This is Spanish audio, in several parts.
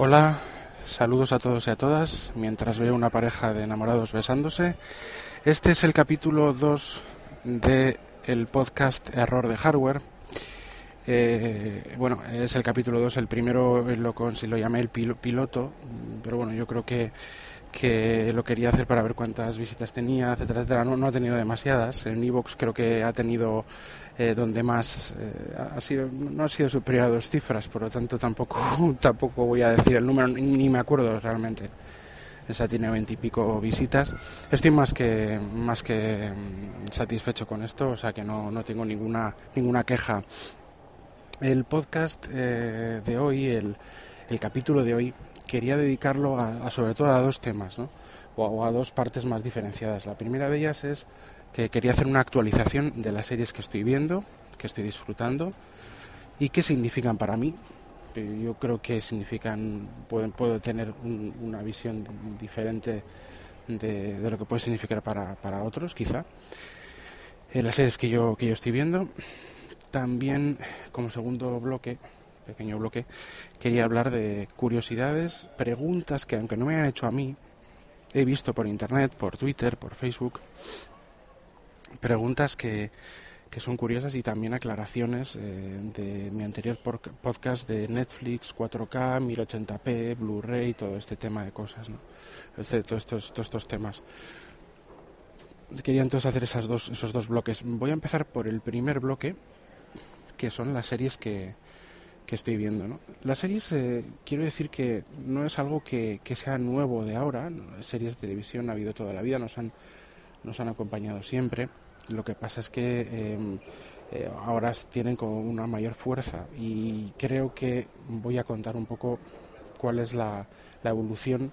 Hola, saludos a todos y a todas. Mientras veo una pareja de enamorados besándose, este es el capítulo 2 de el podcast Error de Hardware. Eh, bueno, es el capítulo 2, el primero lo, lo llamé el piloto, pero bueno, yo creo que que lo quería hacer para ver cuántas visitas tenía, etcétera, etcétera. No, no ha tenido demasiadas. En Evox creo que ha tenido eh, donde más eh, ha sido, no ha sido superior a dos cifras, por lo tanto tampoco, tampoco voy a decir el número, ni, me acuerdo realmente. Esa tiene veintipico visitas. Estoy más que más que mm, satisfecho con esto, o sea que no, no tengo ninguna ninguna queja. El podcast eh, de hoy, el, el capítulo de hoy, quería dedicarlo a, sobre todo a dos temas, o, a dos partes más diferenciadas. La primera de ellas es que quería hacer una actualización de las series que estoy viendo, que estoy disfrutando y qué significan para mí. Yo creo que significan, pueden, puedo tener una visión diferente de, lo que puede significar para, otros, quizá. Las series que yo, que yo estoy viendo. También, como segundo bloque, pequeño bloque, quería hablar de curiosidades, preguntas que aunque no me hayan hecho a mí, he visto por internet, por Twitter, por Facebook, preguntas que, que son curiosas y también aclaraciones eh, de mi anterior podcast de Netflix, 4K, 1080p, Blu-ray, todo este tema de cosas, ¿no? Este, todos, estos, todos estos temas. Quería entonces hacer esas dos, esos dos bloques. Voy a empezar por el primer bloque, que son las series que, que estoy viendo. ¿no? Las series, quiero decir que no es algo que, sea nuevo de ahora, series de televisión ha habido toda la vida, nos han, nos han acompañado siempre. Lo que pasa es que em, eh, ahora tienen como una mayor fuerza y creo que voy a contar un poco cuál es la, la evolución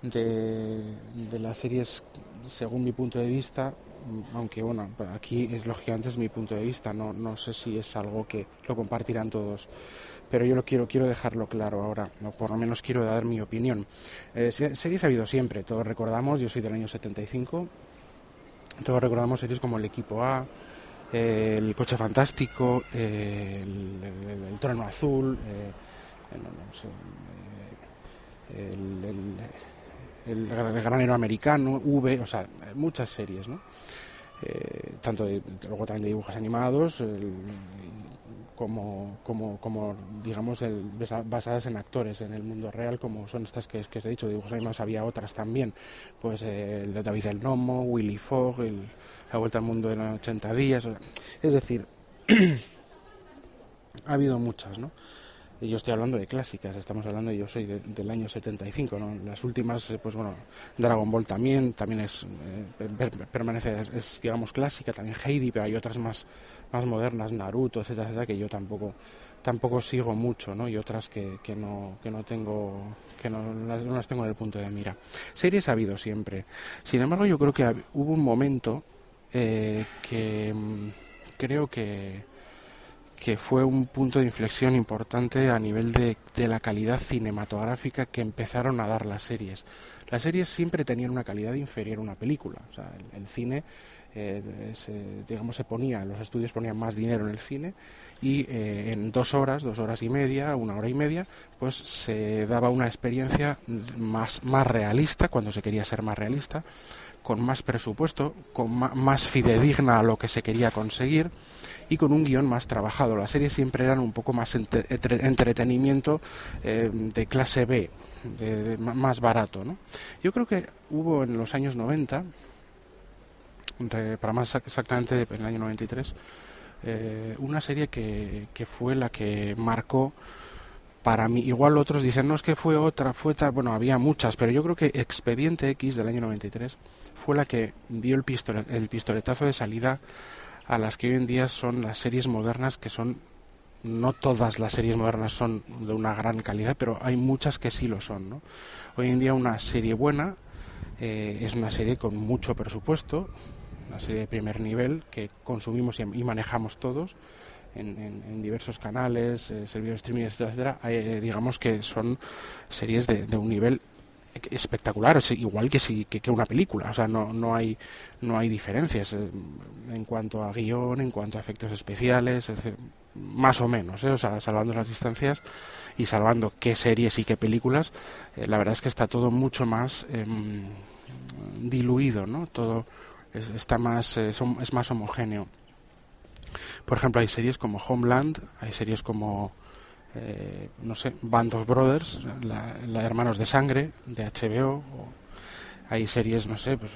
de, de las series según mi punto de vista aunque bueno, aquí es lógicamente es mi punto de vista, no, no sé si es algo que lo compartirán todos, pero yo lo quiero, quiero dejarlo claro ahora, o por lo menos quiero dar mi opinión. Eh, series ha habido siempre, todos recordamos, yo soy del año 75, todos recordamos series como El Equipo A, El Coche Fantástico, el, Trono Azul, eh, el, el, el, Granero Americano, V, o sea, muchas series, ¿no? Eh, tanto de, luego también de dibujos animados como, como, como, digamos basadas en actores en el mundo real como son estas que, que os he dicho de dibujos animados había otras también pues eh, el de David el Nomo Willy Fogg el, la vuelta al mundo en 80 días es decir ha habido muchas no yo estoy hablando de clásicas, estamos hablando, yo soy del año 75, ¿no? Las últimas, eh, pues bueno, Dragon Ball también, también es, eh, permanece, es, digamos, clásica, también Heidi, pero hay otras más, más modernas, Naruto, etcétera, etcétera, que yo tampoco, tampoco sigo mucho, ¿no? Y otras que, que no, que no tengo, que no las, tengo en el punto de mira. Series ha habido siempre. Sin embargo, yo creo que hubo un momento eh, que mm, creo que que fue un punto de inflexión importante a nivel de, de, la calidad cinematográfica que empezaron a dar las series. Las series siempre tenían una calidad inferior a una película. O sea, el, cine, eh, se, digamos, se ponía, los estudios ponían más dinero en el cine y eh, en dos horas, dos horas y media, una hora y media, pues se daba una experiencia más, más realista, cuando se quería ser más realista, con más presupuesto, con más fidedigna a lo que se quería conseguir y con un guion más trabajado. Las series siempre eran un poco más entretenimiento eh, de clase B, de, más barato. ¿no? Yo creo que hubo en los años 90, para más exactamente en el año 93, eh, una serie que, que fue la que marcó para mí, igual otros dicen, no es que fue otra, fue tal, bueno, había muchas, pero yo creo que Expediente X del año 93 fue la que dio el, el pistoletazo de salida a las que hoy en día son las series modernas que son no todas las series modernas son de una gran calidad, pero hay muchas que sí lo son. ¿no? Hoy en día una serie buena eh, es una serie con mucho presupuesto, una serie de primer nivel que consumimos y, manejamos todos en, diversos canales, eh, servicios de streaming, etcétera, eh, digamos que son series de, de un nivel espectacular, es igual que, si, que, una película, o sea, no, no, hay, no hay diferencias eh, en cuanto a guion, en cuanto a efectos especiales, más o menos, ¿eh? o sea, salvando las distancias, y salvando qué series y qué películas, eh, la verdad es que está todo mucho más em, diluido, ¿no? Todo está más, eh, es más homogéneo. Por ejemplo, hay series como Homeland, hay series como, eh, no sé, Band of Brothers, la, Hermanos de Sangre, de HBO, hay series, no sé, pues,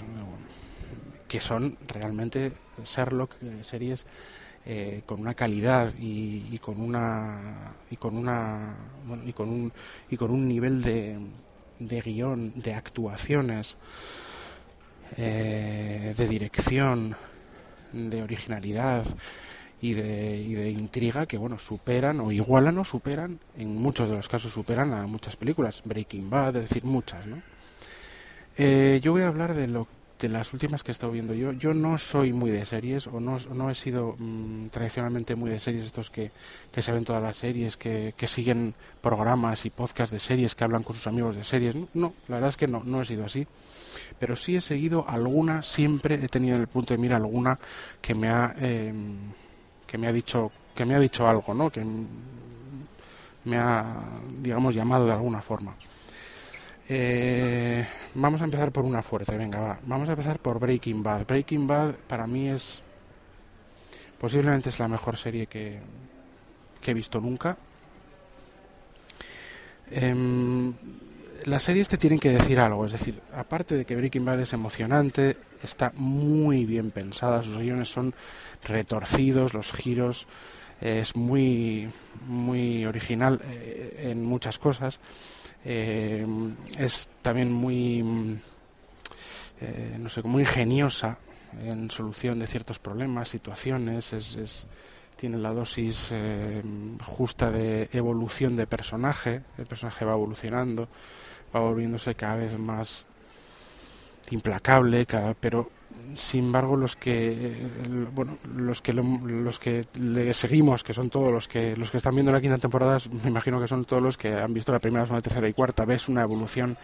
que son realmente Sherlock, series eh, con una calidad y, con una y con una y con un y con un nivel de, de guion de actuaciones eh, de dirección de originalidad y de, intriga que bueno superan o igualan o superan en muchos de los casos superan a muchas películas. Breaking Bad es decir muchas no eh, yo voy a hablar de lo de las últimas que he estado viendo yo, yo no soy muy de series o no, no he sido mm, tradicionalmente muy de series estos que, que se ven todas las series, que, que, siguen programas y podcasts de series, que hablan con sus amigos de series. No, la verdad es que no, no he sido así. Pero sí he seguido alguna, siempre he tenido en el punto de mira alguna que me ha, em, que me ha dicho, que me ha dicho algo, ¿no? Que me ha, digamos, llamado de alguna forma. Eh, vamos a empezar por una fuerte, venga, va. Vamos a empezar por Breaking Bad. Breaking Bad para mí es posiblemente es la mejor serie que, que he visto nunca. Em, las series te tienen que decir algo, es decir, aparte de que Breaking Bad es emocionante, está muy bien pensada, sus guiones son retorcidos, los giros es muy muy original eh, en muchas cosas eh, es también muy, eh, no sé, muy ingeniosa en solución de ciertos problemas, situaciones, es, tiene la dosis eh, justa de evolución de personaje, el personaje va evolucionando, va volviéndose cada vez más implacable, pero sin embargo los que bueno los que los que le seguimos que son todos los que los que están viendo la quinta temporada me imagino que son todos los que han visto la primera segunda tercera y cuarta. Ves una evolución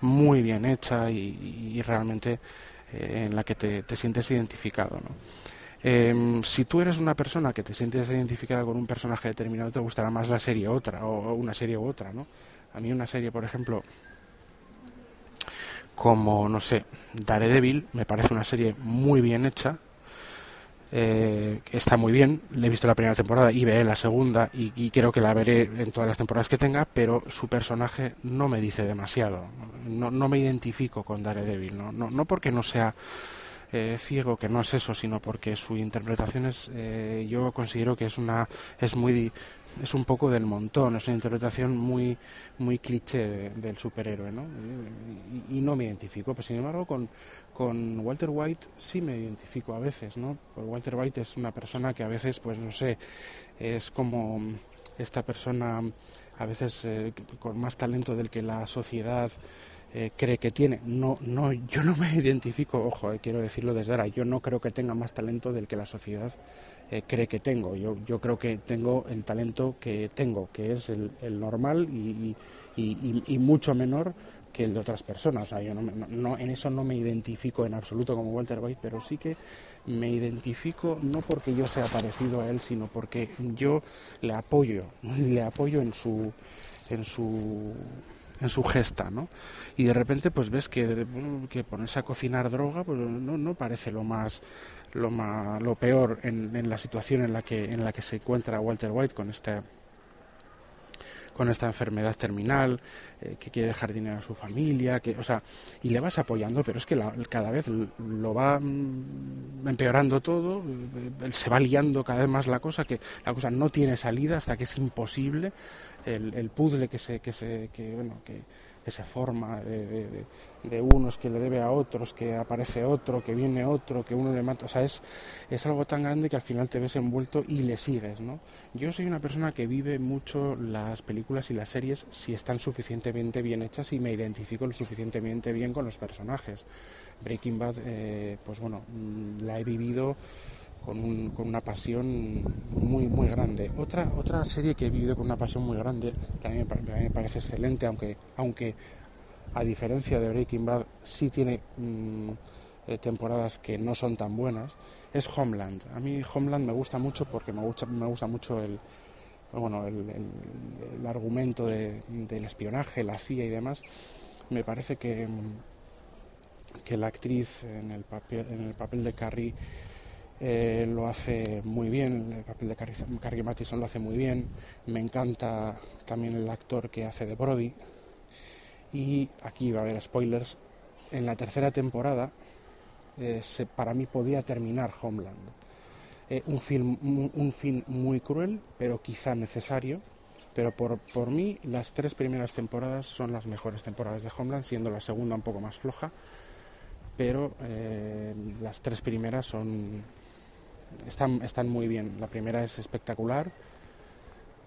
muy bien hecha y, realmente eh, en la que te, sientes identificado em, si tú eres una persona que te sientes identificada con un personaje determinado te gustará más la serie otra o una serie u otra no a mí una serie por ejemplo como, no sé, Daredevil, me parece una serie muy bien hecha, eh, está muy bien, le he visto la primera temporada y veré la segunda y, creo que la veré en todas las temporadas que tenga, pero su personaje no me dice demasiado, no, no me identifico con Daredevil, no, no, no porque no sea eh, ciego, que no es eso, sino porque su interpretación es, eh, yo considero que es una, es muy, es un poco del montón, es una interpretación muy, muy cliché del superhéroe, ¿no? Y, no me identifico, pero sin embargo con, con Walter White sí me identifico a veces, ¿no? Porque Walter White es una persona que a veces, pues no sé, es como esta persona a veces eh, con más talento del que la sociedad eh, cree que tiene. No, no, yo no me identifico, ojo, eh, quiero decirlo desde ahora, yo no creo que tenga más talento del que la sociedad eh, cree que tengo. Yo, yo creo que tengo el talento que tengo, que es el, normal y, y, mucho menor que el de otras personas. O sea, yo no, no, en eso no me identifico en absoluto como Walter White, pero sí que me identifico no porque yo sea parecido a él, sino porque yo le apoyo, le apoyo en su en su en su gesta, ¿no? Y de repente pues ves que, que ponerse a cocinar droga pues no, no parece lo más lo más, lo peor en, en, la situación en la que en la que se encuentra Walter White con este con esta enfermedad terminal, eh, que quiere dejar dinero a su familia, que, o sea, y le vas apoyando, pero es que cada vez lo va mm, empeorando todo, eh, se va liando cada vez más la cosa, que la cosa no tiene salida hasta que es imposible el, el puzzle que se, que se, que, bueno, que, se forma de, de, unos que le debe a otros, que aparece otro, que viene otro, que uno le mata. O sea, es, es algo tan grande que al final te ves envuelto y le sigues, ¿no? Yo soy una persona que vive mucho las películas y las series si están suficientemente bien hechas y me identifico lo suficientemente bien con los personajes. Breaking Bad, eh, pues bueno, mm, la he vivido con, un, con, una pasión muy muy grande. Otra otra serie que he vivido con una pasión muy grande, que a mí, me parece excelente, aunque aunque a diferencia de Breaking Bad sí tiene mm, eh, temporadas que no son tan buenas, es Homeland. A mí Homeland me gusta mucho porque me gusta me gusta mucho el bueno, el, argumento del espionaje, la CIA y demás, me parece que, que la actriz en el papel, en el papel de Carrie eh, lo hace muy bien, el papel de Carrie, Mathison lo hace muy bien, me encanta también el actor que hace de Brody y aquí va a haber spoilers, en la tercera temporada eh, para mí podía terminar Homeland. Eh, un, film, film muy cruel, pero quizá necesario. Pero por, por mí, las tres primeras temporadas son las mejores temporadas de Homeland, siendo la segunda un poco más floja. Pero las tres primeras son están, están muy bien. La primera es espectacular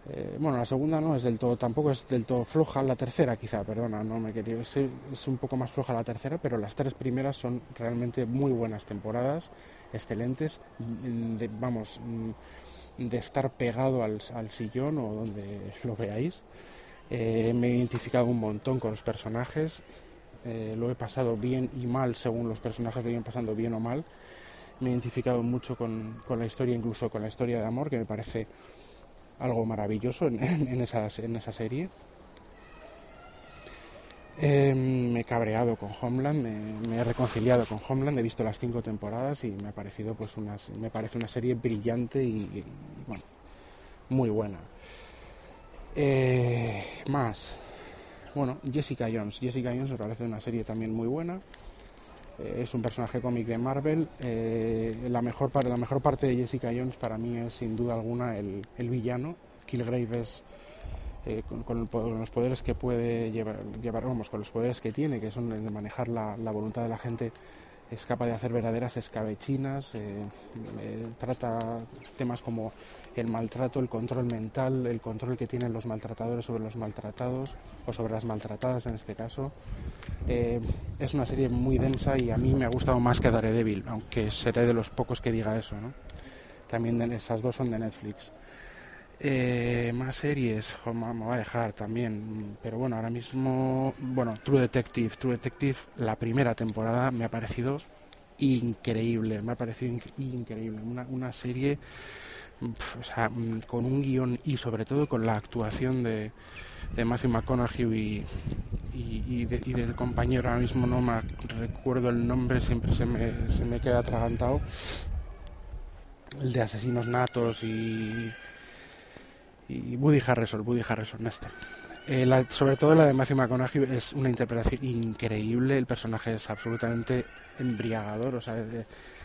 eh, bueno, la segunda no es del todo, tampoco es del todo floja, la tercera quizá, perdona, no me quería, es, es un poco más floja la tercera, pero las tres primeras son realmente muy buenas temporadas, excelentes, vamos, de estar pegado al, sillón o donde lo veáis. Eh, me he identificado un montón con los personajes, eh, lo he pasado bien y mal según los personajes lo iban pasando bien o mal. Me he identificado mucho con, con la historia, incluso con la historia de amor, que me parece algo maravilloso en, en, esas, en esa serie. Em, me he cabreado con Homeland, me, he reconciliado con Homeland, he visto las cinco temporadas y me ha parecido pues una, me parece una serie brillante y, bueno, muy buena. Eh, más, bueno, Jessica Jones. Jessica Jones me parece una serie también muy buena. Eh, es un personaje cómic de Marvel. Eh, la, mejor, la mejor parte de Jessica Jones para mí es sin duda alguna el, el villano. Killgrave es eh, con, los poderes que puede llevar, llevar, vamos, con los poderes que tiene, que son de manejar la, la voluntad de la gente, es capaz de hacer verdaderas escabechinas, trata temas como el maltrato, el control mental, el control que tienen los maltratadores sobre los maltratados o sobre las maltratadas en este caso. Eh, es una serie muy densa y a mí me ha gustado más que Daredevil, aunque seré de los pocos que diga eso. ¿no? También esas dos son de Netflix. Eh, más series, me va a dejar también, pero bueno, ahora mismo, bueno, True Detective, True Detective, la primera temporada me ha parecido increíble, me ha parecido increíble, una, una serie o sea, mm, con un guion y sobre todo con la actuación de, de Matthew McConaughey y, del compañero, ahora mismo no me recuerdo el nombre, siempre se me, se me queda atragantado, el de Asesinos Natos y, y Woody Harrison, Woody Harrison este. Eh, sobre todo la de Matthew McConaughey es una interpretación increíble, el personaje es absolutamente embriagador, o sea,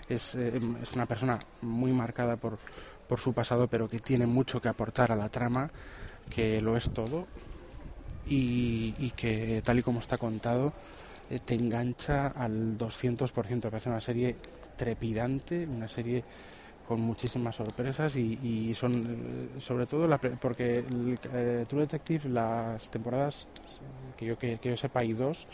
es, eh, es una persona muy marcada por, por su pasado, pero que tiene mucho que aportar a la trama, que lo es todo y, que tal y como está contado eh, te engancha al 200%. Parece una serie trepidante, una serie con muchísimas sorpresas y, son eh, sobre todo la, porque eh, True Detective las temporadas que yo que, yo sepa hay dos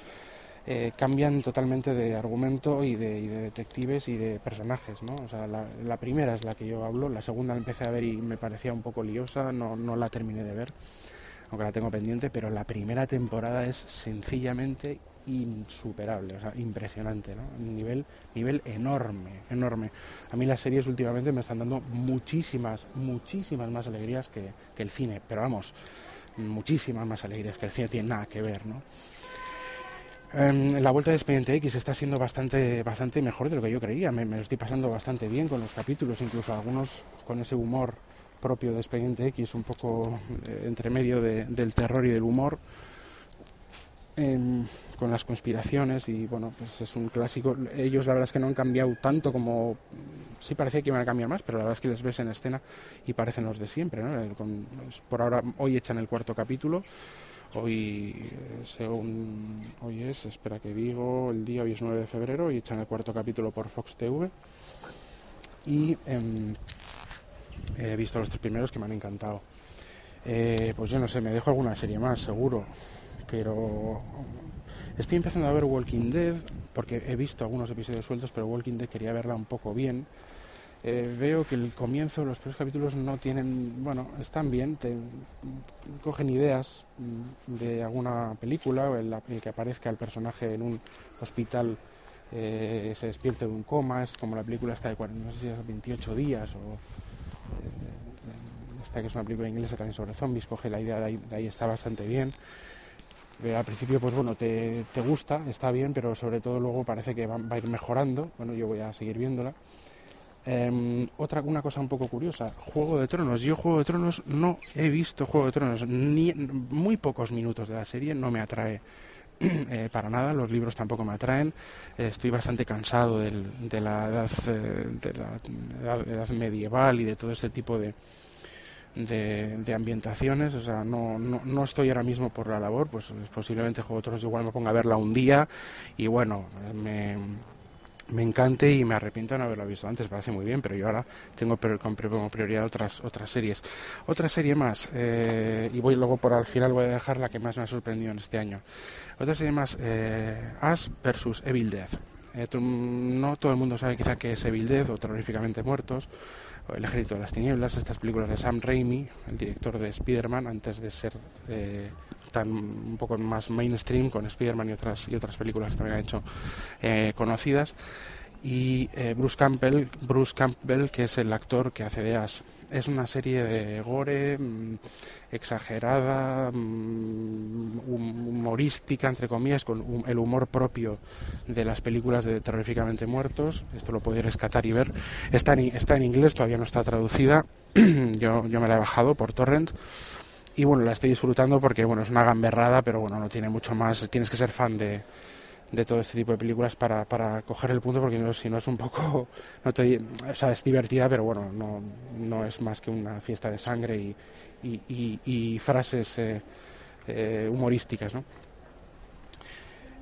eh, cambian totalmente de argumento y de, detectives y de personajes, ¿no? O sea, la, primera es la que yo hablo, la segunda la empecé a ver y me parecía un poco liosa, no, no la terminé de ver, aunque la tengo pendiente, pero la primera temporada es sencillamente insuperable, o sea, impresionante, ¿no? nivel, nivel enorme, enorme. A mí las series últimamente me están dando muchísimas, muchísimas más alegrías que, el cine, pero vamos, muchísimas más alegrías que el cine, tiene nada que ver, ¿no? Em, la vuelta de Expediente X está siendo bastante, bastante mejor de lo que yo creía. Me, lo estoy pasando bastante bien con los capítulos, incluso algunos con ese humor propio de Expediente X, un poco eh, entre medio del terror y del humor, con las conspiraciones y bueno, pues es un clásico. Ellos la verdad es que no han cambiado tanto como sí parecía que iban a cambiar más, pero la verdad es que les ves en escena y parecen los de siempre. ¿no? por ahora, hoy echan el cuarto capítulo. Hoy, eh, según hoy es, espera que digo, el día hoy es 9 de febrero y echan el cuarto capítulo por Fox TV. Y em, he visto los tres primeros que me han encantado. Eh, pues yo no sé, me dejo alguna serie más, seguro. Pero estoy empezando a ver Walking Dead, porque he visto algunos episodios sueltos, pero Walking Dead quería verla un poco bien. Eh, veo que el comienzo, los primeros capítulos no tienen, bueno, están bien, te, cogen ideas de alguna película, el, el que aparezca el personaje en un hospital eh, se despierte de un coma, es como la película está de no sé si es 28 días o eh, esta que es una película inglesa también sobre zombies, coge la idea de ahí, está bastante bien. Al principio, pues bueno, te, gusta, está bien, pero sobre todo luego parece que va, a ir mejorando. Bueno, yo voy a seguir viéndola. Em, otra una cosa un poco curiosa, Juego de Tronos. Yo Juego de Tronos no he visto Juego de Tronos, ni muy pocos minutos de la serie, no me atrae eh, para nada, los libros tampoco me atraen. estoy bastante cansado de, la edad, eh, de la edad, medieval y de todo este tipo de, de, ambientaciones. O sea, no, no, no, estoy ahora mismo por la labor, pues posiblemente Juego de Tronos igual me ponga a verla un día y bueno, me, me encante y me arrepiento de no haberla visto antes, parece muy bien, pero yo ahora tengo como prioridad otras otras series. Otra serie más, eh, y voy luego por al final voy a dejar la que más me ha sorprendido en este año. Otra serie más, eh, Ash versus Evil Death. Eh, no todo el mundo sabe quizá que es Evil Death o Terroríficamente Muertos, o El Ejército de las Tinieblas, estas películas de Sam Raimi, el director de Spider-Man, antes de ser eh, tan un poco más mainstream con Spider-Man y otras, y otras películas que también ha hecho eh, conocidas. Y Bruce Campbell, Bruce Campbell, que es el actor que hace de Ash es una serie de gore mm, exagerada, mm, humorística, entre comillas, con el humor propio de las películas de Terroríficamente Muertos. Esto lo podéis rescatar y ver. Está en, está en inglés, todavía no está traducida. yo, yo me la he bajado por torrent y bueno, la estoy disfrutando porque bueno, es una gamberrada, pero bueno, no tiene mucho más, tienes que ser fan de, de todo este tipo de películas para, para coger el punto, porque si no es un poco, no te, o sea, es divertida, pero bueno, no, no es más que una fiesta de sangre y, y, y, frases eh, eh, humorísticas, ¿no?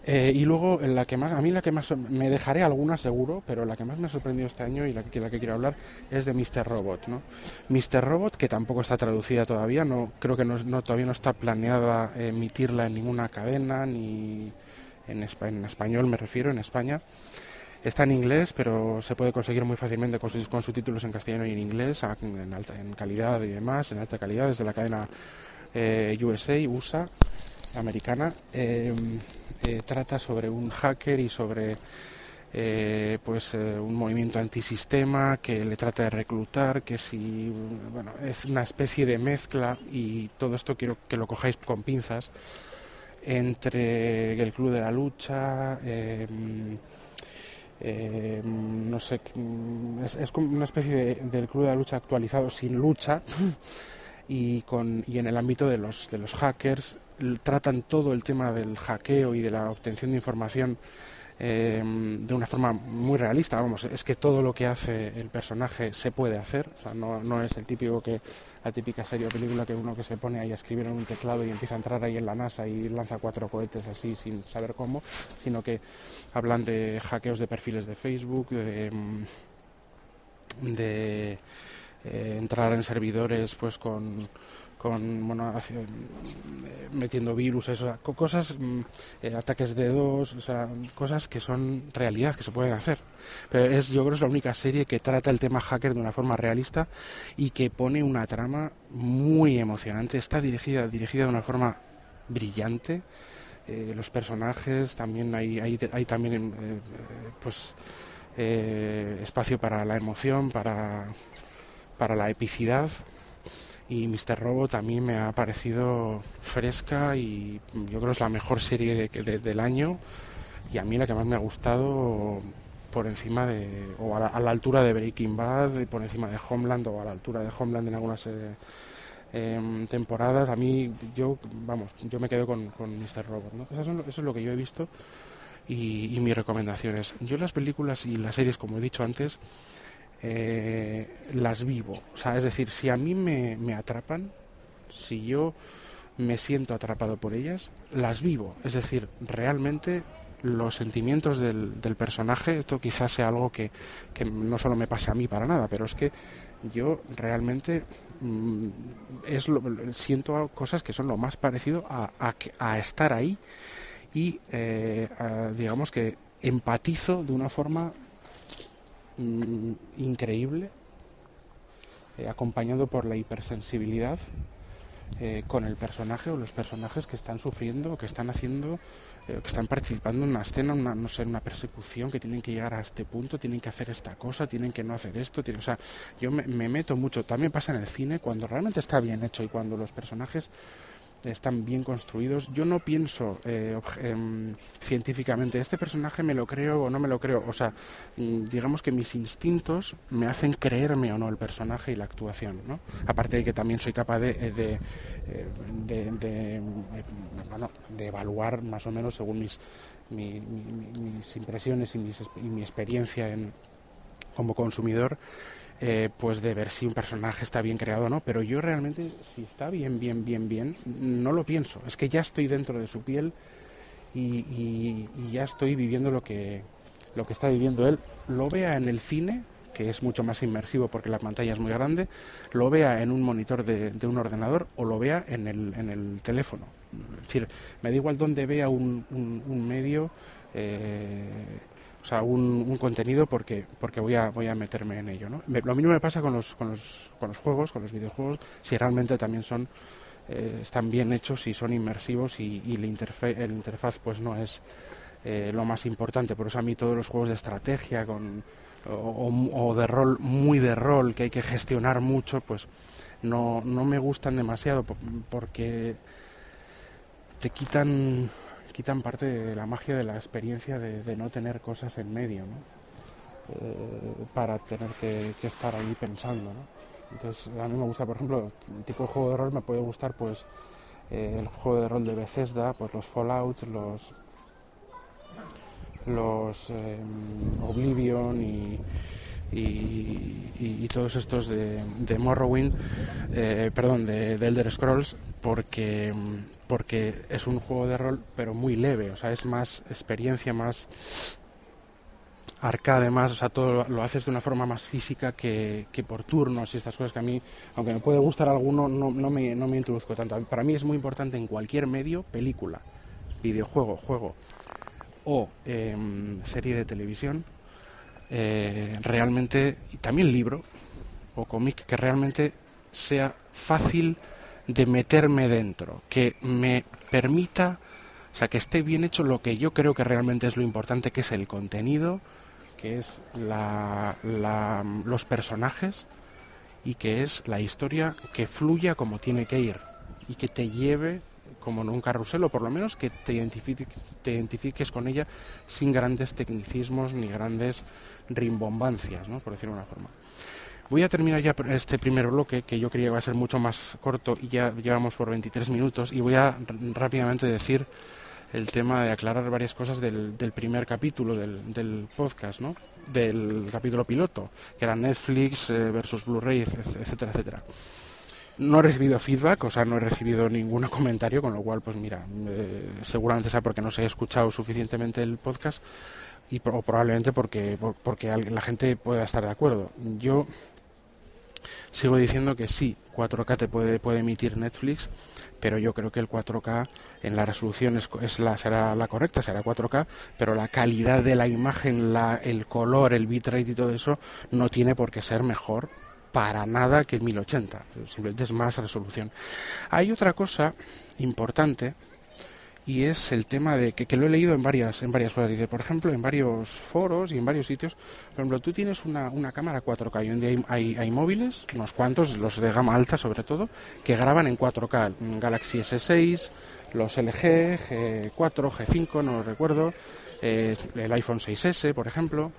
Eh, y luego la que más, a mí la que más, me dejaré alguna seguro, pero la que más me ha sorprendido este año y la que, la que quiero hablar es de Mr. Robot, ¿no? Mr. Robot, que tampoco está traducida todavía, no, creo que no, no todavía no está planeada emitirla en ninguna cadena, ni, en, español me refiero, en España. Está en inglés, pero se puede conseguir muy fácilmente con, con subtítulos en castellano y en inglés, en, alta, en calidad y demás, en alta calidad, desde la cadena eh, USA, USA, americana. Eh, eh, trata sobre un hacker y sobre pues un movimiento antisistema que le trata de reclutar, que si bueno, es una especie de mezcla y todo esto quiero que lo cojáis con pinzas entre el Club de la Lucha, em, no sé, es, como una especie de, del Club de la Lucha actualizado sin lucha y, con, y en el ámbito de los, de los hackers tratan todo el tema del hackeo y de la obtención de información em, de una forma muy realista. Vamos, es que todo lo que hace el personaje se puede hacer, o sea, no, no es el típico que la típica serie o película que uno que se pone ahí a escribir en un teclado y empieza a entrar ahí en la NASA y lanza cuatro cohetes así sin saber cómo, sino que hablan de hackeos de perfiles de Facebook, de, de eh, entrar en servidores pues con con bueno, eh, metiendo virus, eso, cosas, mm, eh, ataques de dos, o sea, cosas que son realidad, que se pueden hacer. Pero es, yo creo que es la única serie que trata el tema hacker de una forma realista y que pone una trama muy emocionante. Está dirigida, dirigida de una forma brillante. Eh, los personajes también hay, hay, también pues espacio para la emoción, para, para la epicidad y Mr. Robot a mí me ha parecido fresca y yo creo que es la mejor serie del año y a mí la que más me ha gustado por encima de o a la, altura de Breaking Bad y por encima de Homeland o a la altura de Homeland en algunas eh, em, temporadas a mí yo vamos yo me quedo con, con Mr. Robot ¿no? eso, es lo que yo he visto y, y mis recomendaciones yo las películas y las series como he dicho antes eh, las vivo. O sea, es decir, si a mí me, me atrapan, si yo me siento atrapado por ellas, las vivo. Es decir, realmente los sentimientos del, del personaje, esto quizás sea algo que, que, no solo me pase a mí para nada, pero es que yo realmente mm, es lo, siento cosas que son lo más parecido a, a, estar ahí y eh, digamos que empatizo de una forma Mm, increíble, eh, acompañado por la hipersensibilidad eh, con el personaje o los personajes que están sufriendo que están haciendo, eh, que están participando en una escena, una, no sé, una persecución, que tienen que llegar a este punto, tienen que hacer esta cosa, tienen que no hacer esto. o sea, yo me meto mucho. También pasa en el cine cuando realmente está bien hecho y cuando los personajes están bien construidos. Yo no pienso eh, em, científicamente, este personaje me lo creo o no me lo creo. O sea, mm, digamos que mis instintos me hacen creerme o no el personaje y la actuación. ¿no? Aparte de que también soy capaz de, eh, de, eh, de, de, de evaluar más o menos según mis, mis impresiones y, mis, y mi experiencia en, como consumidor eh, pues de ver si un personaje está bien creado o no, pero yo realmente si está bien, bien, bien, bien, no lo pienso, es que ya estoy dentro de su piel y, ya estoy viviendo lo que, lo que está viviendo él, lo vea en el cine, que es mucho más inmersivo porque la pantalla es muy grande, lo vea en un monitor de, un ordenador o lo vea en el, en el teléfono. Es decir, me da igual dónde vea un, un, medio. Eh, o sea, un, contenido porque, porque voy, a, voy a meterme en ello. ¿no? Lo mismo me pasa con los, con, los, con los juegos, con los videojuegos, si realmente también son eh, están bien hechos y son inmersivos y, el interfaz pues no es eh, lo más importante. Por eso a mí todos los juegos de estrategia con, o, o, de rol, muy de rol, que hay que gestionar mucho, pues no, no me gustan demasiado porque te quitan quitan parte de la magia de la experiencia de, no tener cosas en medio, ¿no? Eh, para tener que, estar ahí pensando. Entonces, a mí me gusta, por ejemplo, el tipo de juego de rol me puede gustar, pues, eh, el juego de rol de Bethesda, pues los Fallout, los los em, Oblivion y, y, todos estos de, Morrowind, eh, perdón, de, de, Elder Scrolls, porque porque es un juego de rol pero muy leve, o sea, es más experiencia, más arcade, más, o sea, todo lo, haces de una forma más física que, que, por turnos y estas cosas que a mí, aunque me puede gustar alguno, no, no, me, no me introduzco tanto. Para mí es muy importante en cualquier medio, película, videojuego, juego o em, serie de televisión, eh, realmente, y también libro o cómic, que realmente sea fácil de meterme dentro, que me permita, o sea, que esté bien hecho lo que yo creo que realmente es lo importante, que es el contenido, que es la, los personajes y que es la historia que fluya como tiene que ir y que te lleve como en un carrusel por lo menos que te identifiques, te identifiques con ella sin grandes tecnicismos ni grandes rimbombancias, ¿no? por decirlo de una forma. Voy a terminar ya este primer bloque, que yo creía que iba a ser mucho más corto y ya llevamos por 23 minutos, y voy a rápidamente decir el tema de aclarar varias cosas del, primer capítulo del, podcast, ¿no? del capítulo piloto, que era Netflix eh, versus Blu-ray, etcétera, etcétera. No he recibido feedback, o sea, no he recibido ningún comentario, con lo cual, pues mira, eh, seguramente sea porque no se ha escuchado suficientemente el podcast y probablemente porque, porque la gente pueda estar de acuerdo. Yo Sigo diciendo que sí, 4K te puede, puede emitir Netflix, pero yo creo que el 4K en la resolución es, la, será la correcta, será 4K, pero la calidad de la imagen, la, el color, el bitrate y todo eso no tiene por qué ser mejor para nada que el 1080, simplemente es más resolución. Hay otra cosa importante y es el tema de que, lo he leído en varias en varias cosas. Dice, por ejemplo, en varios foros y en varios sitios, por ejemplo, tú tienes una, una cámara 4K y hoy hay, hay, móviles, unos cuantos, los de gama alta sobre todo, que graban en 4K. Galaxy S6, los LG, G4, G5, no recuerdo, eh, el iPhone 6S, por ejemplo,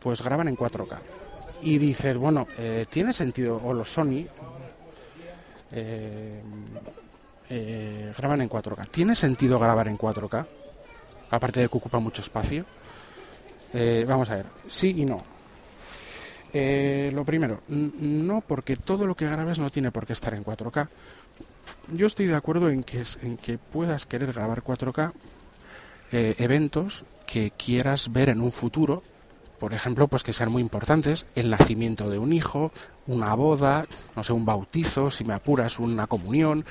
pues graban en 4K. Y dices, bueno, eh, ¿tiene sentido? O los Sony, eh, eh, graban en 4K. ¿Tiene sentido grabar en 4K? Aparte de que ocupa mucho espacio. Eh, vamos a ver, sí y no. Lo primero, no porque todo lo que grabes no tiene por qué estar en 4K. Yo estoy de acuerdo en que, en que puedas querer grabar 4K eventos que quieras ver en un futuro por ejemplo, pues que sean muy importantes, el nacimiento de un hijo, una boda, no sé, un bautizo, si me apuras, una comunión,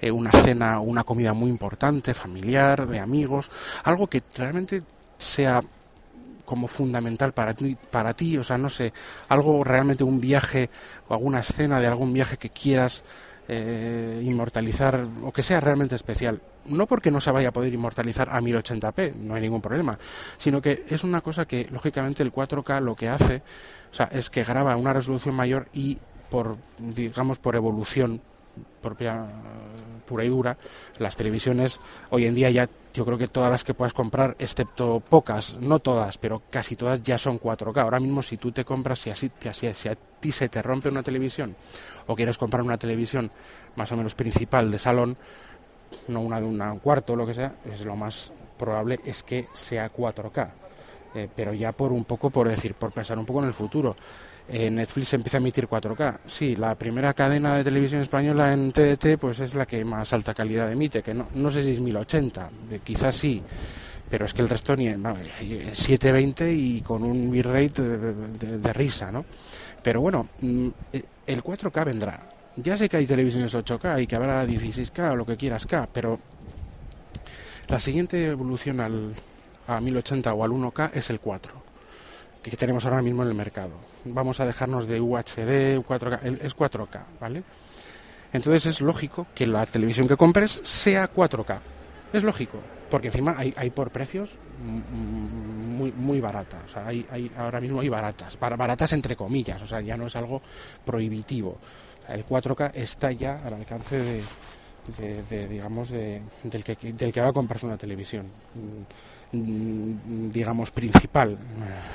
eh, una cena, una comida muy importante, familiar, de amigos, algo que realmente sea como fundamental para ti, para ti, o sea, no sé, algo realmente un viaje o alguna escena de algún viaje que quieras eh, inmortalizar o que sea realmente especial. No porque no se vaya a poder inmortalizar a 1080p, no hay ningún problema, sino que es una cosa que lógicamente el 4K lo que hace, o sea, es que graba una resolución mayor y por digamos por evolución propia pura y dura, las televisiones hoy en día ya yo creo que todas las que puedas comprar, excepto pocas, no todas, pero casi todas ya son 4K. Ahora mismo si tú te compras, si, así, si, si a ti se te rompe una televisión o quieres comprar una televisión más o menos principal de salón, no una de un cuarto lo que sea, es lo más probable es que sea 4K. Eh, pero ya por un poco, por decir, por pensar un poco en el futuro. Eh, Netflix empieza a emitir 4K. Sí, la primera cadena de televisión española en TDT pues es la que más alta calidad emite, que no, no sé si es 1080, eh, quizás sí, pero es que el resto ni en 720 y con un bitrate de, de, risa, ¿no? Pero bueno, mm, eh, el 4K vendrá. Ya sé que hay televisiones 8K y que habrá 16K o lo que quieras K, pero la siguiente evolución al, a 1080 o al 1K es el 4 que tenemos ahora mismo en el mercado. Vamos a dejarnos de UHD, 4K, es 4K, ¿vale? Entonces es lógico que la televisión que compres sea 4K. Es lógico, porque encima hay, hay por precios muy, muy baratas. O sea, hay, hay, ahora mismo hay baratas, baratas entre comillas, o sea, ya no es algo prohibitivo. El 4K está ya al alcance de, digamos, de, del, que, del que va a comprarse una televisión. Mm, digamos, principal,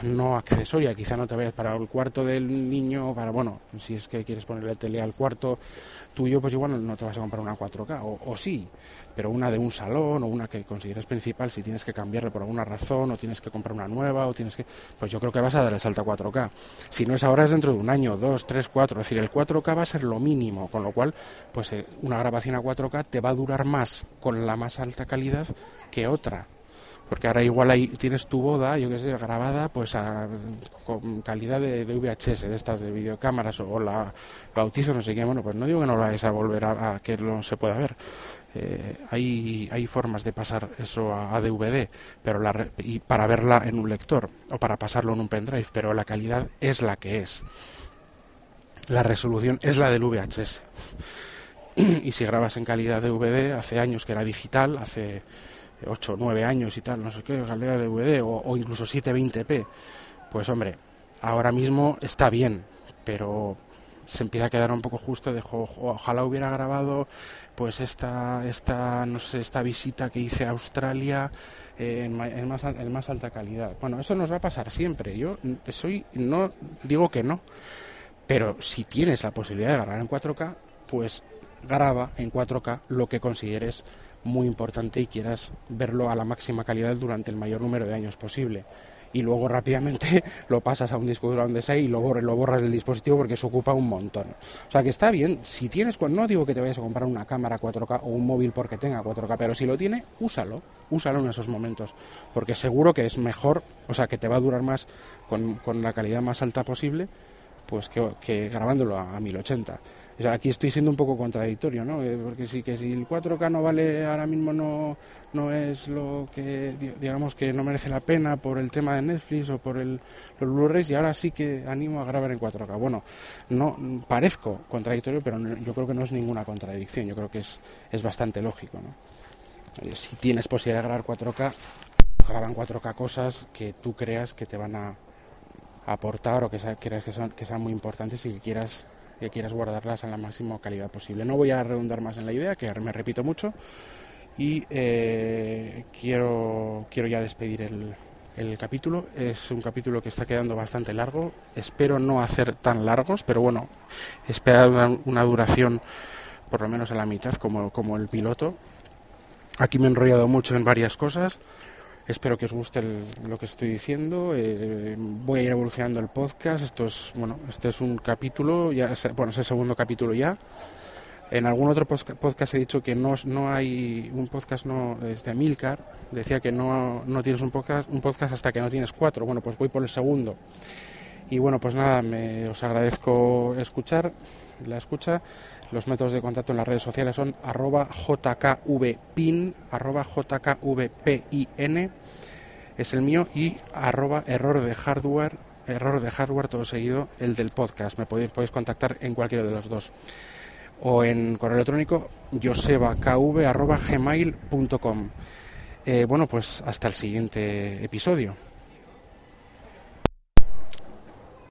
no accesoria. Quizá no te vayas para el cuarto del niño, para, bueno, si es que quieres ponerle tele al cuarto tuyo, pues igual no te vas a comprar una 4K, o, o sí, pero una de un salón o una que consideres principal, si tienes que cambiarle por alguna razón, o tienes que comprar una nueva, o tienes que. Pues yo creo que vas a dar el salto a 4K. Si no es ahora, es dentro de un año, dos, tres, cuatro. Es decir, el 4K va a ser lo mínimo, con lo cual, pues eh, una grabación a 4K te va a durar más con la más alta calidad que otra porque ahora igual ahí tienes tu boda, yo que sé, grabada pues a, con calidad de, VHS, de estas de videocámaras o, la bautizo, no sé qué, bueno, pues no digo que no lo vayas a volver a, que no se pueda ver. Eh, hay, hay formas de pasar eso a, DVD, pero la, y para verla en un lector o para pasarlo en un pendrive, pero la calidad es la que es. La resolución es la del VHS. y si grabas en calidad de DVD, hace años que era digital, hace 8 o 9 años y tal, no sé qué, calidad de DVD o, incluso 720p, pues hombre, ahora mismo está bien, pero se empieza a quedar un poco justo de ojalá hubiera grabado pues esta esta no sé esta visita que hice a Australia en, más en más alta calidad. Bueno eso nos va a pasar siempre yo soy no digo que no pero si tienes la posibilidad de grabar en 4K pues graba en 4K lo que consideres muy importante y quieras verlo a la máxima calidad durante el mayor número de años posible. Y luego rápidamente lo pasas a un disco duro donde sea y lo, borras, lo borras del dispositivo porque se ocupa un montón. O sea que está bien, si tienes, no digo que te vayas a comprar una cámara 4K o un móvil porque tenga 4K, pero si lo tiene, úsalo, úsalo en esos momentos, porque seguro que es mejor, o sea que te va a durar más con, con la calidad más alta posible, pues que, que grabándolo a, a 1080 aquí estoy siendo un poco contradictorio, ¿no? Eh, porque sí que si el 4K no vale ahora mismo no, no es lo que digamos que no merece la pena por el tema de Netflix o por el, los Blu-rays y ahora sí que animo a grabar en 4K. Bueno, no parezco contradictorio, pero yo creo que no es ninguna contradicción. Yo creo que es, es bastante lógico, ¿no? Si tienes posibilidad de grabar 4K, graba en 4K cosas que tú creas que te van a aportar o que, creas que, que sean muy importantes y que quieras que quieras guardarlas en la máxima calidad posible. No voy a redundar más en la idea, que me repito mucho, y eh, quiero, quiero ya despedir el, el capítulo. Es un capítulo que está quedando bastante largo. Espero no hacer tan largos, pero bueno, espera una, duración por lo menos a la mitad, como, como el piloto. Aquí me he enrollado mucho en varias cosas. Espero que os guste lo que estoy diciendo. Eh, voy a ir evolucionando el podcast. Esto es, bueno, este es un capítulo, ya, bueno, es el segundo capítulo ya. En algún otro podcast he dicho que no, no hay un podcast no desde Milcar. Decía que no, no tienes un podcast, un podcast hasta que no tienes cuatro. Bueno, pues voy por el segundo. Y bueno, pues nada, me, os agradezco escuchar, la escucha. Los métodos de contacto en las redes sociales son arroba jkvpin, arroba jkvpin, es el mío, y arroba error de hardware, error de hardware todo seguido, el del podcast. Me podéis, podéis contactar en cualquiera de los dos. o en correo electrónico josebakv.gmail.com. Eh, bueno, pues hasta el siguiente episodio.